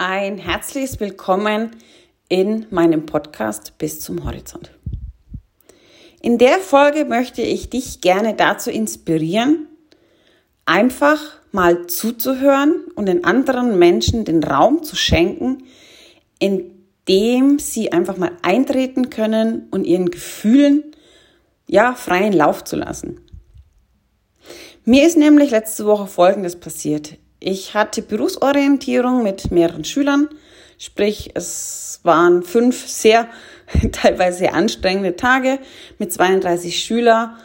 ein herzliches Willkommen in meinem Podcast bis zum Horizont. In der Folge möchte ich dich gerne dazu inspirieren, einfach mal zuzuhören und den anderen Menschen den Raum zu schenken, in dem sie einfach mal eintreten können und ihren Gefühlen ja freien Lauf zu lassen. Mir ist nämlich letzte Woche Folgendes passiert. Ich hatte Berufsorientierung mit mehreren Schülern, sprich es waren fünf sehr, teilweise anstrengende Tage mit 32 Schülern,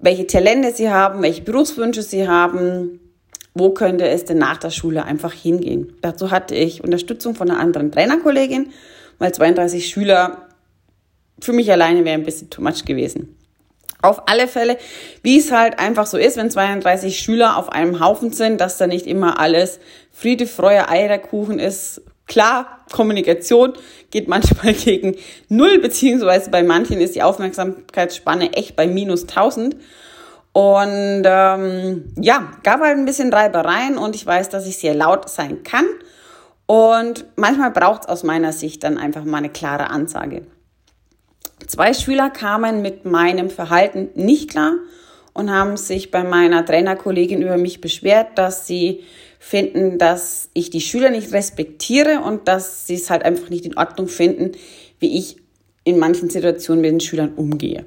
welche Talente sie haben, welche Berufswünsche sie haben, wo könnte es denn nach der Schule einfach hingehen. Dazu hatte ich Unterstützung von einer anderen Trainerkollegin, weil 32 Schüler für mich alleine wäre ein bisschen too much gewesen. Auf alle Fälle, wie es halt einfach so ist, wenn 32 Schüler auf einem Haufen sind, dass da nicht immer alles Friede, Freude, Eierkuchen ist. Klar, Kommunikation geht manchmal gegen Null, beziehungsweise bei manchen ist die Aufmerksamkeitsspanne echt bei minus 1000. Und ähm, ja, gab halt ein bisschen Reibereien und ich weiß, dass ich sehr laut sein kann. Und manchmal braucht es aus meiner Sicht dann einfach mal eine klare Ansage. Zwei Schüler kamen mit meinem Verhalten nicht klar und haben sich bei meiner Trainerkollegin über mich beschwert, dass sie finden, dass ich die Schüler nicht respektiere und dass sie es halt einfach nicht in Ordnung finden, wie ich in manchen Situationen mit den Schülern umgehe.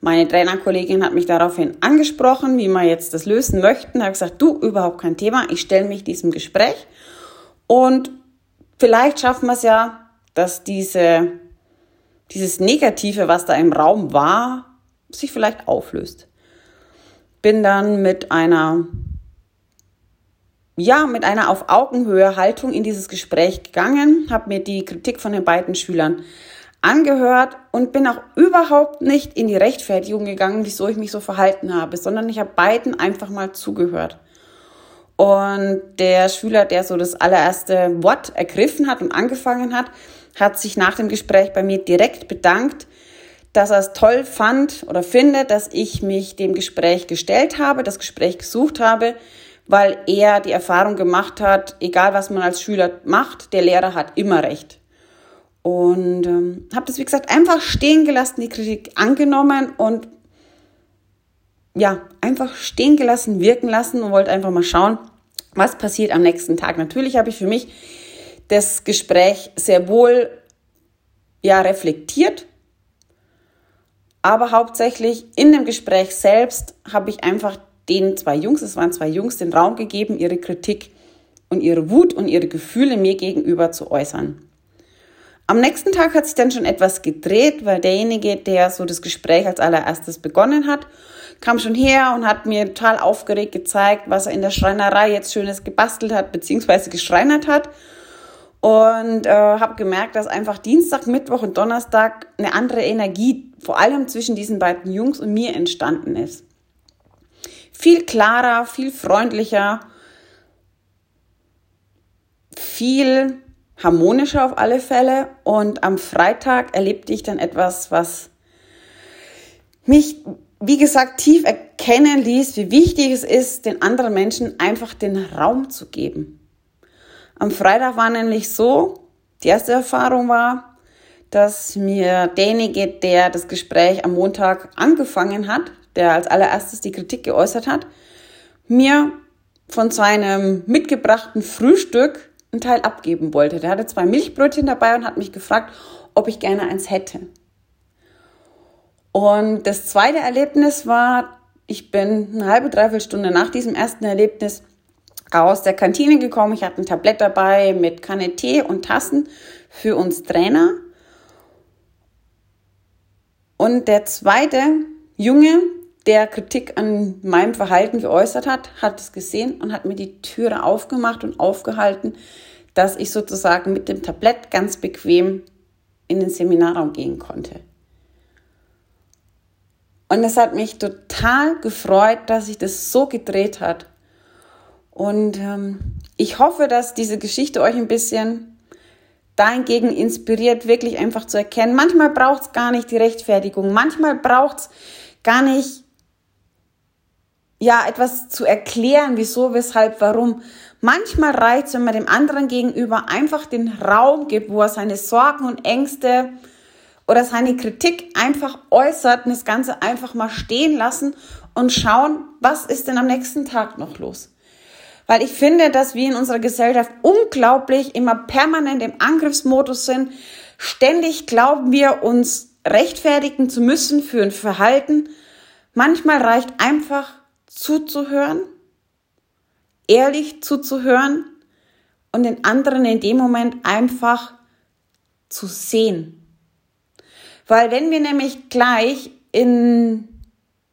Meine Trainerkollegin hat mich daraufhin angesprochen, wie wir jetzt das lösen möchten. Da habe gesagt, du, überhaupt kein Thema, ich stelle mich diesem Gespräch und vielleicht schaffen wir es ja, dass diese dieses Negative, was da im Raum war, sich vielleicht auflöst. Bin dann mit einer, ja, mit einer auf Augenhöhe Haltung in dieses Gespräch gegangen, habe mir die Kritik von den beiden Schülern angehört und bin auch überhaupt nicht in die Rechtfertigung gegangen, wieso ich mich so verhalten habe, sondern ich habe beiden einfach mal zugehört. Und der Schüler, der so das allererste Wort ergriffen hat und angefangen hat, hat sich nach dem Gespräch bei mir direkt bedankt, dass er es toll fand oder findet, dass ich mich dem Gespräch gestellt habe, das Gespräch gesucht habe, weil er die Erfahrung gemacht hat, egal was man als Schüler macht, der Lehrer hat immer recht. Und ähm, habe das, wie gesagt, einfach stehen gelassen, die Kritik angenommen und ja, einfach stehen gelassen, wirken lassen und wollte einfach mal schauen, was passiert am nächsten Tag. Natürlich habe ich für mich das Gespräch sehr wohl ja reflektiert, aber hauptsächlich in dem Gespräch selbst habe ich einfach den zwei Jungs, es waren zwei Jungs, den Raum gegeben, ihre Kritik und ihre Wut und ihre Gefühle mir gegenüber zu äußern. Am nächsten Tag hat sich dann schon etwas gedreht, weil derjenige, der so das Gespräch als allererstes begonnen hat, kam schon her und hat mir total aufgeregt gezeigt, was er in der Schreinerei jetzt Schönes gebastelt hat, beziehungsweise geschreinert hat. Und äh, habe gemerkt, dass einfach Dienstag, Mittwoch und Donnerstag eine andere Energie, vor allem zwischen diesen beiden Jungs und mir entstanden ist. Viel klarer, viel freundlicher, viel harmonischer auf alle Fälle. Und am Freitag erlebte ich dann etwas, was mich, wie gesagt, tief erkennen ließ, wie wichtig es ist, den anderen Menschen einfach den Raum zu geben. Am Freitag war nämlich so, die erste Erfahrung war, dass mir derjenige, der das Gespräch am Montag angefangen hat, der als allererstes die Kritik geäußert hat, mir von seinem mitgebrachten Frühstück einen Teil abgeben wollte. Der hatte zwei Milchbrötchen dabei und hat mich gefragt, ob ich gerne eins hätte. Und das zweite Erlebnis war, ich bin eine halbe, dreiviertel Stunde nach diesem ersten Erlebnis aus der Kantine gekommen. Ich hatte ein Tablett dabei mit Kanne Tee und Tassen für uns Trainer. Und der zweite Junge, der Kritik an meinem Verhalten geäußert hat, hat es gesehen und hat mir die Türe aufgemacht und aufgehalten, dass ich sozusagen mit dem Tablett ganz bequem in den Seminarraum gehen konnte. Und es hat mich total gefreut, dass sich das so gedreht hat. Und ähm, ich hoffe, dass diese Geschichte euch ein bisschen dahingegen inspiriert, wirklich einfach zu erkennen. Manchmal braucht es gar nicht die Rechtfertigung. Manchmal braucht es gar nicht, ja, etwas zu erklären, wieso, weshalb, warum. Manchmal reicht es, wenn man dem anderen gegenüber einfach den Raum gibt, wo er seine Sorgen und Ängste oder seine Kritik einfach äußert und das Ganze einfach mal stehen lassen und schauen, was ist denn am nächsten Tag noch los. Weil ich finde, dass wir in unserer Gesellschaft unglaublich immer permanent im Angriffsmodus sind. Ständig glauben wir, uns rechtfertigen zu müssen für ein Verhalten. Manchmal reicht einfach zuzuhören, ehrlich zuzuhören und den anderen in dem Moment einfach zu sehen. Weil wenn wir nämlich gleich in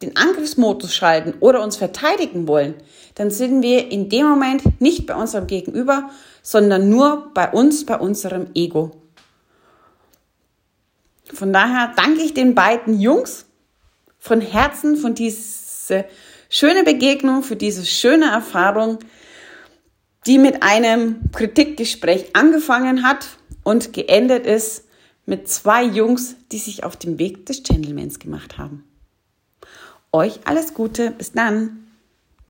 den Angriffsmodus schalten oder uns verteidigen wollen, dann sind wir in dem Moment nicht bei unserem Gegenüber, sondern nur bei uns, bei unserem Ego. Von daher danke ich den beiden Jungs von Herzen für diese schöne Begegnung, für diese schöne Erfahrung, die mit einem Kritikgespräch angefangen hat und geendet ist mit zwei Jungs, die sich auf den Weg des Gentlemans gemacht haben. Euch alles Gute, bis dann.